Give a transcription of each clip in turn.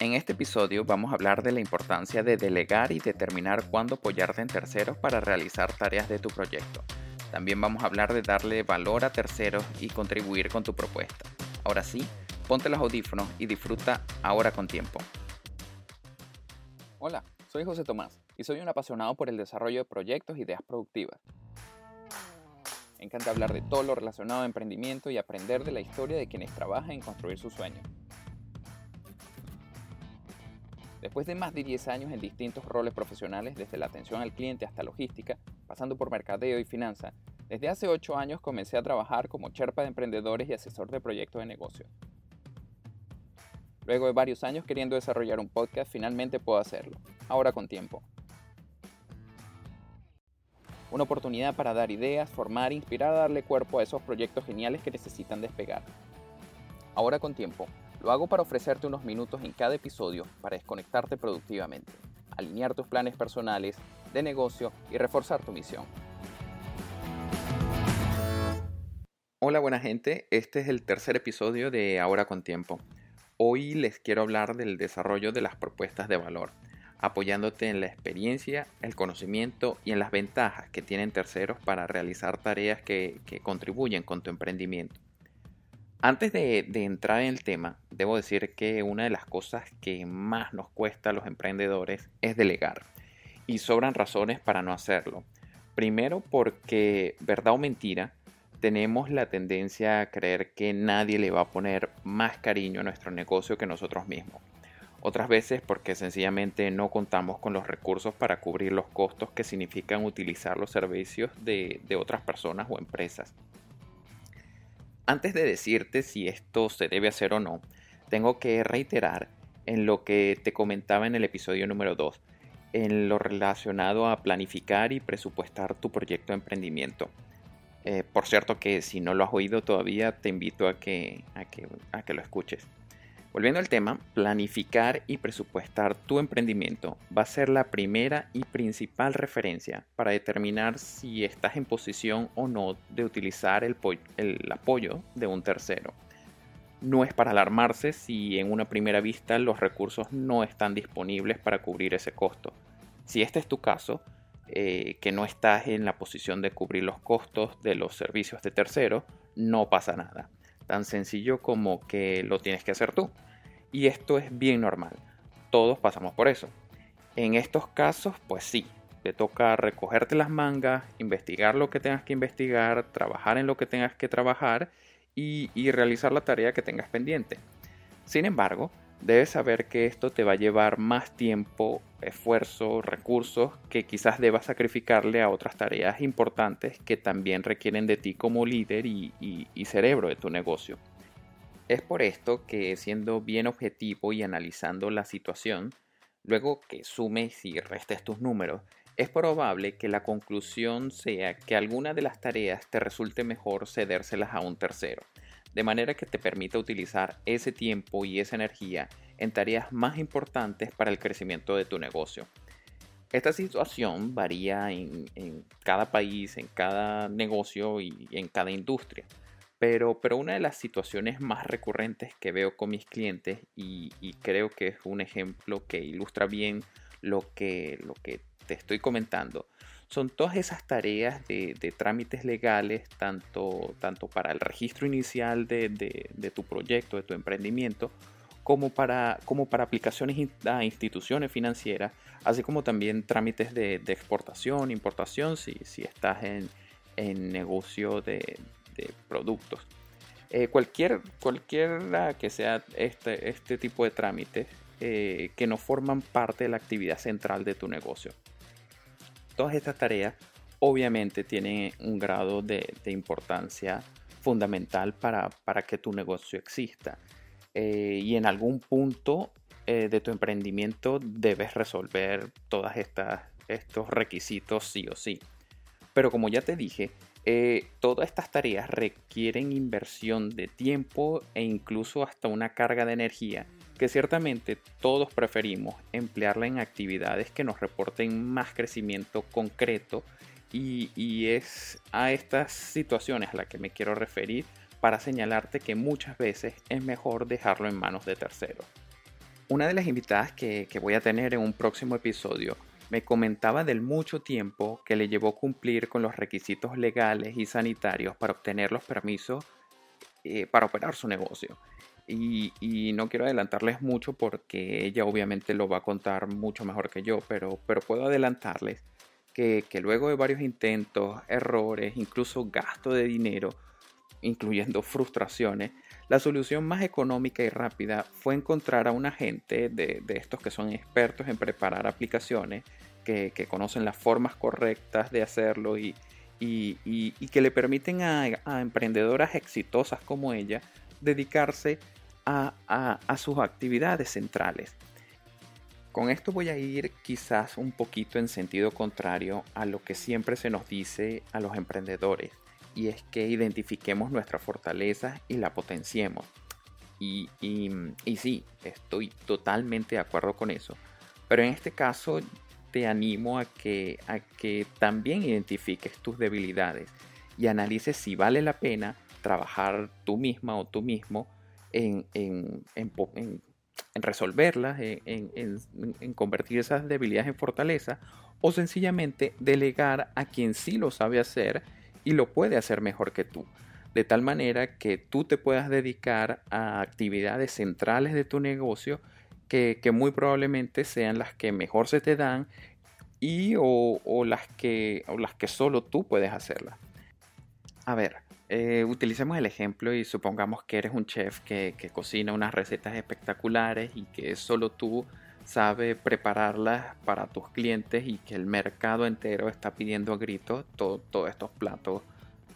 En este episodio vamos a hablar de la importancia de delegar y determinar cuándo apoyarte en terceros para realizar tareas de tu proyecto. También vamos a hablar de darle valor a terceros y contribuir con tu propuesta. Ahora sí, ponte los audífonos y disfruta ahora con tiempo. Hola, soy José Tomás y soy un apasionado por el desarrollo de proyectos y ideas productivas. Me encanta hablar de todo lo relacionado a emprendimiento y aprender de la historia de quienes trabajan en construir sus sueños. Después de más de 10 años en distintos roles profesionales, desde la atención al cliente hasta logística, pasando por mercadeo y finanza, desde hace 8 años comencé a trabajar como cherpa de emprendedores y asesor de proyectos de negocio. Luego de varios años queriendo desarrollar un podcast, finalmente puedo hacerlo, ahora con tiempo. Una oportunidad para dar ideas, formar inspirar darle cuerpo a esos proyectos geniales que necesitan despegar. Ahora con tiempo, lo hago para ofrecerte unos minutos en cada episodio para desconectarte productivamente, alinear tus planes personales, de negocio y reforzar tu misión. Hola buena gente, este es el tercer episodio de Ahora con Tiempo. Hoy les quiero hablar del desarrollo de las propuestas de valor, apoyándote en la experiencia, el conocimiento y en las ventajas que tienen terceros para realizar tareas que, que contribuyen con tu emprendimiento. Antes de, entrar en el tema, debo decir que una de las cosas que más nos cuesta a los emprendedores es delegar. Y sobran razones para no hacerlo. Primero porque, verdad o mentira, tenemos la tendencia a creer que nadie le va a poner más cariño a nuestro negocio que nosotros mismos. Otras veces porque sencillamente no contamos con los recursos para cubrir los costos que significan utilizar los servicios de otras personas o empresas. Antes de decirte si esto se debe hacer o no, tengo que reiterar en lo que te comentaba en el episodio número 2, en lo relacionado a planificar y presupuestar tu proyecto de emprendimiento. Eh, por cierto que si no lo has oído todavía, te invito a que, a que, a que lo escuches. Volviendo al tema, planificar y presupuestar tu emprendimiento va a ser la primera y principal referencia para determinar si estás en posición o no de utilizar el, apoyo de un tercero. No es para alarmarse si en una primera vista los recursos no están disponibles para cubrir ese costo. Si este es tu caso, eh, que no estás en la posición de cubrir los costos de los servicios de tercero, no pasa nada tan sencillo como que lo tienes que hacer tú. Y esto es bien normal. Todos pasamos por eso. En estos casos, pues sí, te toca recogerte las mangas, investigar lo que tengas que investigar, trabajar en lo que tengas que trabajar y, y realizar la tarea que tengas pendiente. Sin embargo, debes saber que esto te va a llevar más tiempo, esfuerzo, recursos que quizás debas sacrificarle a otras tareas importantes que también requieren de ti como líder y, cerebro de tu negocio. Es por esto que siendo bien objetivo y analizando la situación, luego que sumes y restes tus números, es probable que la conclusión sea que alguna de las tareas te resulte mejor cedérselas a un tercero de manera que te permita utilizar ese tiempo y esa energía en tareas más importantes para el crecimiento de tu negocio. Esta situación varía en, cada país, en cada negocio y en cada industria. Pero, pero, una de las situaciones más recurrentes que veo con mis clientes y, creo que es un ejemplo que ilustra bien lo que, lo que te estoy comentando son todas esas tareas de, trámites legales, tanto, tanto, para el registro inicial de, tu proyecto, de tu emprendimiento, como para, como para aplicaciones a instituciones financieras, así como también trámites de, exportación, importación, si, si estás en, negocio de, productos. Eh, cualquier, cualquiera que sea este, este tipo de trámites eh, que no forman parte de la actividad central de tu negocio. Todas estas tareas obviamente tienen un grado de, importancia fundamental para, que tu negocio exista. Eh, y en algún punto eh, de tu emprendimiento debes resolver todos estos requisitos sí o sí. Pero como ya te dije, eh, todas estas tareas requieren inversión de tiempo e incluso hasta una carga de energía que ciertamente todos preferimos emplearla en actividades que nos reporten más crecimiento concreto y, es a estas situaciones a las que me quiero referir para señalarte que muchas veces es mejor dejarlo en manos de terceros. Una de las invitadas que, voy a tener en un próximo episodio me comentaba del mucho tiempo que le llevó cumplir con los requisitos legales y sanitarios para obtener los permisos eh, para operar su negocio. Y, no quiero adelantarles mucho porque ella obviamente lo va a contar mucho mejor que yo, pero, pero puedo adelantarles que, que luego de varios intentos, errores, incluso gasto de dinero, incluyendo frustraciones, la solución más económica y rápida fue encontrar a un agente de, estos que son expertos en preparar aplicaciones, que, conocen las formas correctas de hacerlo y, que le permiten a, emprendedoras exitosas como ella dedicarse a, a sus actividades centrales. Con esto voy a ir quizás un poquito en sentido contrario a lo que siempre se nos dice a los emprendedores y es que identifiquemos nuestras fortalezas y la potenciemos. Y, y, sí, estoy totalmente de acuerdo con eso. Pero en este caso te animo a que, a que también identifiques tus debilidades y analices si vale la pena trabajar tú misma o tú mismo en, en, en, en resolverlas, en, convertir esas debilidades en fortaleza o sencillamente delegar a quien sí lo sabe hacer y lo puede hacer mejor que tú. De tal manera que tú te puedas dedicar a actividades centrales de tu negocio que, muy probablemente sean las que mejor se te dan y o, las, que, las que solo tú puedes hacerlas. A ver, eh, utilicemos el ejemplo y supongamos que eres un chef que, que, cocina unas recetas espectaculares y que solo tú sabes prepararlas para tus clientes y que el mercado entero está pidiendo a gritos todos estos platos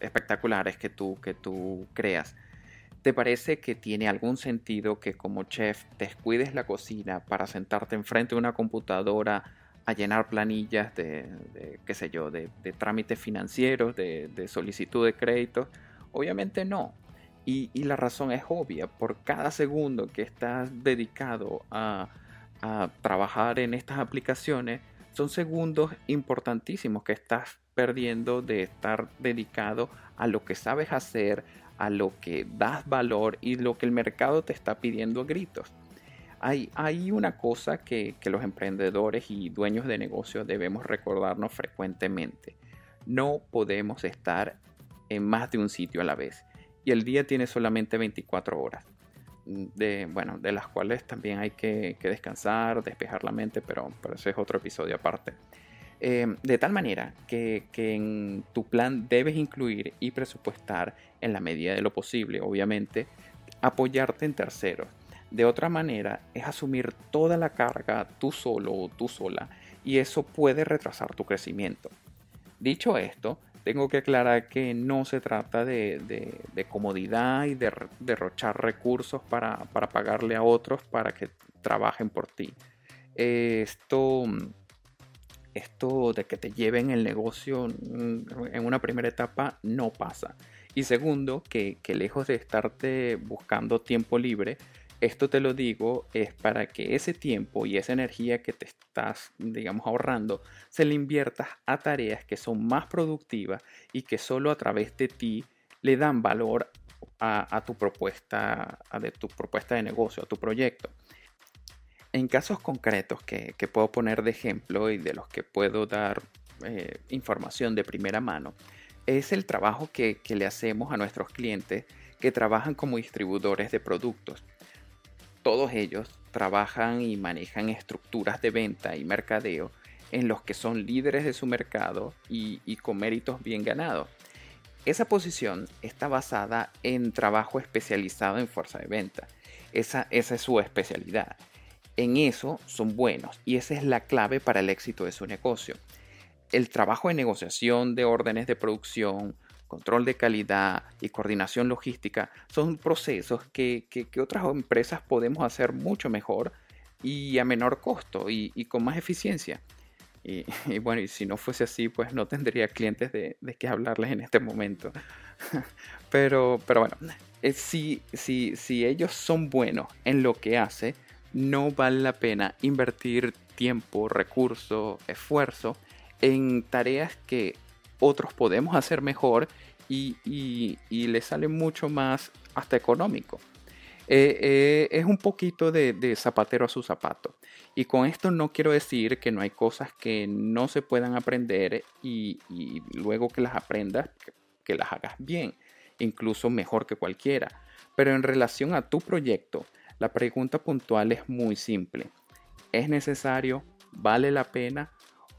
espectaculares que tú, que tú creas. ¿Te parece que tiene algún sentido que como chef descuides la cocina para sentarte enfrente de una computadora a llenar planillas de, qué sé yo, de, trámites financieros, de, solicitud de crédito? Obviamente no. Y, y la razón es obvia, por cada segundo que estás dedicado a, a trabajar en estas aplicaciones son segundos importantísimos que estás perdiendo de estar dedicado a lo que sabes hacer, a lo que das valor y lo que el mercado te está pidiendo a gritos. Hay, una cosa que los emprendedores y dueños de negocios debemos recordarnos frecuentemente. No podemos estar en más de un sitio a la vez y el día tiene solamente 24 horas de, bueno, de las cuales también hay que, descansar, despejar la mente, pero, pero, ese es otro episodio aparte. Eh, de tal manera que, que, en tu plan debes incluir y presupuestar en la medida de lo posible, obviamente, apoyarte en terceros. De otra manera, es asumir toda la carga tú solo o tú sola y eso puede retrasar tu crecimiento. Dicho esto, tengo que aclarar que no se trata de, comodidad y de derrochar recursos para, pagarle a otros para que trabajen por ti. Esto, esto de que te lleven el negocio en una primera etapa no pasa. Y segundo, que, que lejos de estarte buscando tiempo libre, esto te lo digo es para que ese tiempo y esa energía que te estás, digamos, ahorrando, se le inviertas a tareas que son más productivas y que solo a través de ti le dan valor a, tu propuesta, de tu propuesta de negocio, a tu proyecto. En casos concretos que, puedo poner de ejemplo y de los que puedo dar eh, información de primera mano, es el trabajo que le hacemos a nuestros clientes que trabajan como distribuidores de productos todos ellos trabajan y manejan estructuras de venta y mercadeo en los que son líderes de su mercado y, con méritos bien ganados. Esa posición está basada en trabajo especializado en fuerza de venta. Esa, esa es su especialidad. En eso son buenos y esa es la clave para el éxito de su negocio. El trabajo de negociación de órdenes de producción, control de calidad y coordinación logística son procesos que, otras empresas podemos hacer mucho mejor y a menor costo y, con más eficiencia. Y, bueno, y si no fuese así, pues no tendría clientes de, de qué hablarles en este momento. pero, pero bueno, eh, si, si, si ellos son buenos en lo que hace, no vale la pena invertir tiempo, recursos, esfuerzo en tareas que otros podemos hacer mejor y, y, le sale mucho más hasta económico. Eh, eh, es un poquito de, zapatero a su zapato. Y con esto no quiero decir que no hay cosas que no se puedan aprender y, luego que las aprendas, que las hagas bien, incluso mejor que cualquiera. Pero en relación a tu proyecto, la pregunta puntual es muy simple. ¿Es necesario? ¿Vale la pena?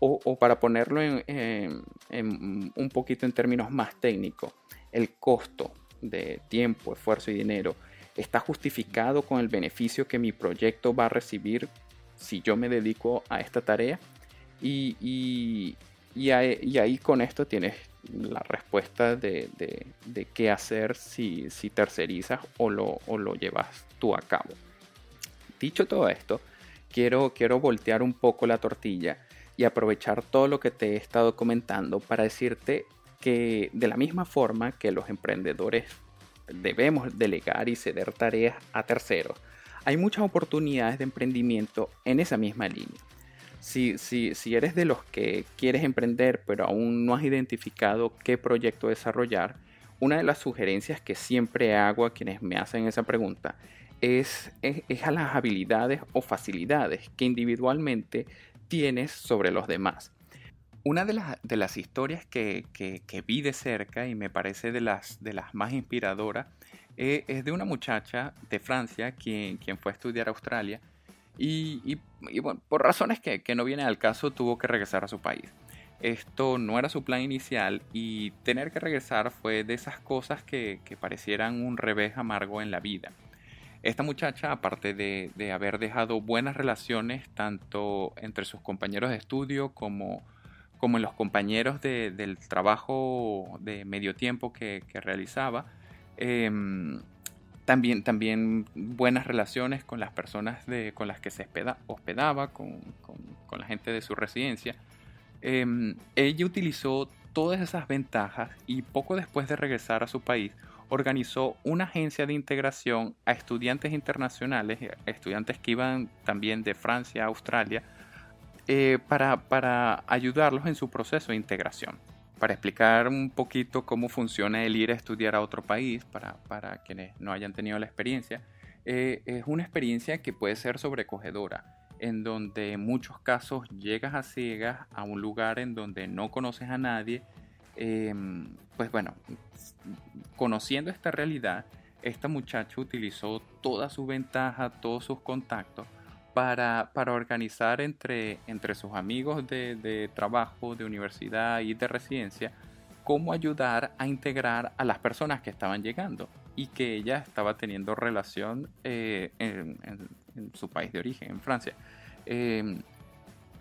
O, para ponerlo en, un poquito en términos más técnicos, el costo de tiempo, esfuerzo y dinero está justificado con el beneficio que mi proyecto va a recibir si yo me dedico a esta tarea. Y, ahí con esto tienes la respuesta de, qué hacer si, tercerizas o lo, o lo llevas tú a cabo. Dicho todo esto, quiero, quiero voltear un poco la tortilla y aprovechar todo lo que te he estado comentando para decirte que de la misma forma que los emprendedores debemos delegar y ceder tareas a terceros, hay muchas oportunidades de emprendimiento en esa misma línea. Si, si, si eres de los que quieres emprender pero aún no has identificado qué proyecto desarrollar, una de las sugerencias que siempre hago a quienes me hacen esa pregunta es, es, a las habilidades o facilidades que individualmente tienes sobre los demás. Una de las, de las historias que, que, vi de cerca y me parece de las, de las más inspiradoras eh, es de una muchacha de Francia quien, quien fue a estudiar a Australia y, y, bueno, por razones que, que no vienen al caso tuvo que regresar a su país. Esto no era su plan inicial y tener que regresar fue de esas cosas que, que parecieran un revés amargo en la vida. Esta muchacha, aparte de, haber dejado buenas relaciones tanto entre sus compañeros de estudio como, como en los compañeros del trabajo de medio tiempo que, realizaba, em, también, también buenas relaciones con las personas de, con las que se hospedaba, con, la gente de su residencia. Em, ella utilizó todas esas ventajas y poco después de regresar a su país organizó una agencia de integración a estudiantes internacionales, estudiantes que iban también de Francia a Australia, eh, para, ayudarlos en su proceso de integración. Para explicar un poquito cómo funciona el ir a estudiar a otro país, para, quienes no hayan tenido la experiencia, eh, es una experiencia que puede ser sobrecogedora, en donde en muchos casos llegas a ciegas a un lugar en donde no conoces a nadie, em, pues bueno, conociendo esta realidad, esta muchacha utilizó toda su ventaja, todos sus contactos para, para organizar entre, entre sus amigos de, trabajo, de universidad y de residencia, cómo ayudar a integrar a las personas que estaban llegando y que ella estaba teniendo relación eh, en, su país de origen, en Francia. Eh,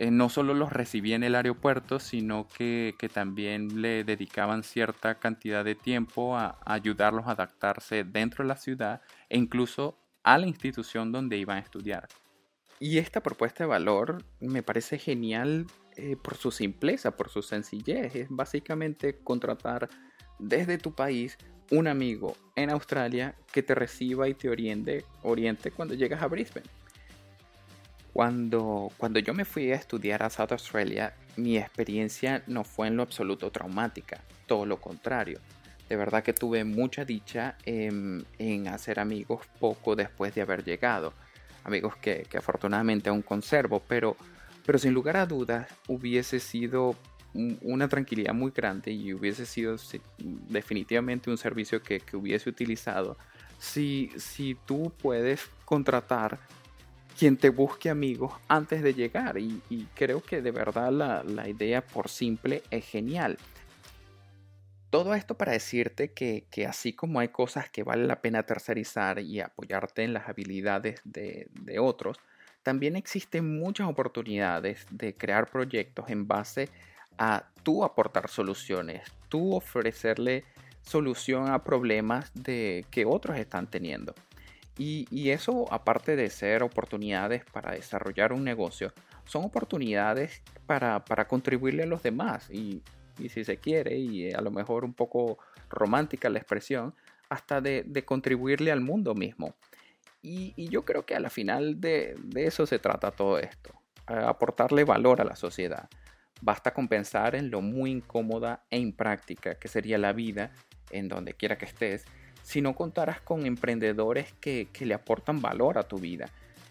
eh, no solo los recibía en el aeropuerto, sino que, también le dedicaban cierta cantidad de tiempo a, ayudarlos a adaptarse dentro de la ciudad e incluso a la institución donde iban a estudiar. Y esta propuesta de valor me parece genial eh, por su simpleza, por su sencillez. Es básicamente contratar desde tu país un amigo en Australia que te reciba y te oriente, oriente cuando llegas a Brisbane. Cuando, cuando yo me fui a estudiar a South Australia, mi experiencia no fue en lo absoluto traumática, todo lo contrario. De verdad que tuve mucha dicha en, hacer amigos poco después de haber llegado. Amigos que, afortunadamente aún conservo, pero, pero sin lugar a dudas hubiese sido una tranquilidad muy grande y hubiese sido definitivamente un servicio que, que hubiese utilizado si, si tú puedes contratar quien te busque amigos antes de llegar. Y, creo que de verdad la, idea por simple es genial. Todo esto para decirte que, así como hay cosas que vale la pena tercerizar y apoyarte en las habilidades de, de otros, también existen muchas oportunidades de crear proyectos en base a tú aportar soluciones, tú ofrecerle solución a problemas de, que otros están teniendo. Y, eso, aparte de ser oportunidades para desarrollar un negocio, son oportunidades para, contribuirle a los demás. Y, si se quiere, y a lo mejor un poco romántica la expresión, hasta de, contribuirle al mundo mismo. Y, yo creo que a la final de, de eso se trata todo esto, aportarle valor a la sociedad. Basta con pensar en lo muy incómoda e impráctica que sería la vida en donde quiera que estés si no contaras con emprendedores que, le aportan valor a tu vida.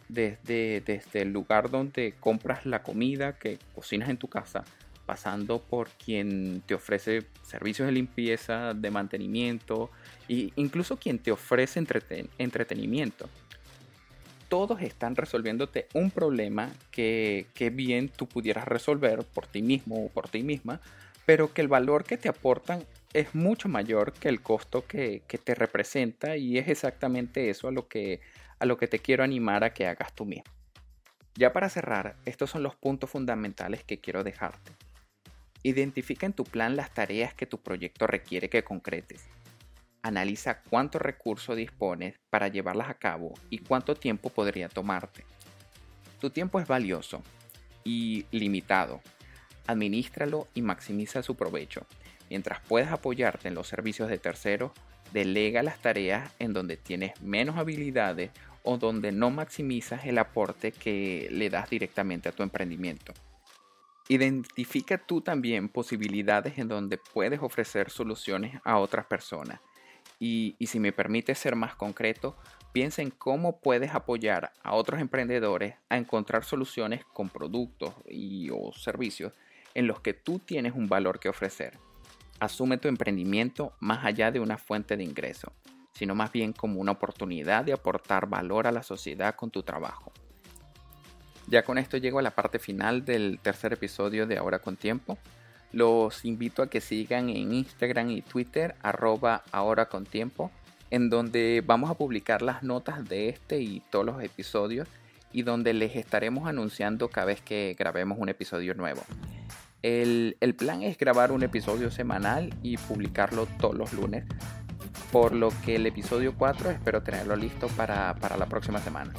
Desde, desde el lugar donde compras la comida que cocinas en tu casa, pasando por quien te ofrece servicios de limpieza, de mantenimiento e incluso quien te ofrece entretenimiento. Todos están resolviéndote un problema que, que bien tú pudieras resolver por ti mismo o por ti misma, pero que el valor que te aportan es mucho mayor que el costo que, te representa y es exactamente eso a lo, que, a lo que te quiero animar a que hagas tú mismo. Ya para cerrar, estos son los puntos fundamentales que quiero dejarte. Identifica en tu plan las tareas que tu proyecto requiere que concretes. Analiza cuánto recurso dispones para llevarlas a cabo y cuánto tiempo podría tomarte. Tu tiempo es valioso y limitado. Administralo y maximiza su provecho Mientras puedes apoyarte en los servicios de terceros, delega las tareas en donde tienes menos habilidades o donde no maximizas el aporte que le das directamente a tu emprendimiento. Identifica tú también posibilidades en donde puedes ofrecer soluciones a otras personas. Y, si me permite ser más concreto, piensa en cómo puedes apoyar a otros emprendedores a encontrar soluciones con productos y o servicios en los que tú tienes un valor que ofrecer. Asume tu emprendimiento más allá de una fuente de ingreso, sino más bien como una oportunidad de aportar valor a la sociedad con tu trabajo. Ya con esto llego a la parte final del tercer episodio de Ahora con Tiempo. Los invito a que sigan en Instagram y Twitter arroba ahora con tiempo, en donde vamos a publicar las notas de este y todos los episodios y donde les estaremos anunciando cada vez que grabemos un episodio nuevo. El, plan es grabar un episodio semanal y publicarlo todos los lunes, por lo que el episodio 4 espero tenerlo listo para, la próxima semana.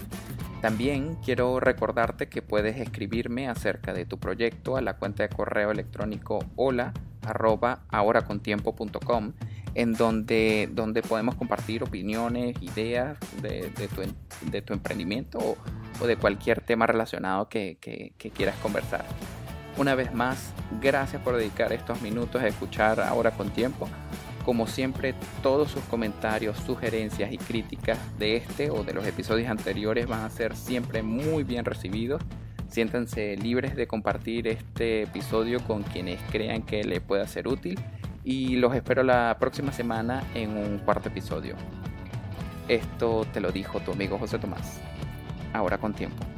También quiero recordarte que puedes escribirme acerca de tu proyecto a la cuenta de correo electrónico hola ahoracontiempo.com en donde, donde podemos compartir opiniones, ideas de, tu, emprendimiento o, de cualquier tema relacionado que quieras conversar. Una vez más, gracias por dedicar estos minutos a escuchar ahora con tiempo. Como siempre, todos sus comentarios, sugerencias y críticas de este o de los episodios anteriores van a ser siempre muy bien recibidos. Siéntanse libres de compartir este episodio con quienes crean que le pueda ser útil y los espero la próxima semana en un cuarto episodio. Esto te lo dijo tu amigo José Tomás. Ahora con tiempo.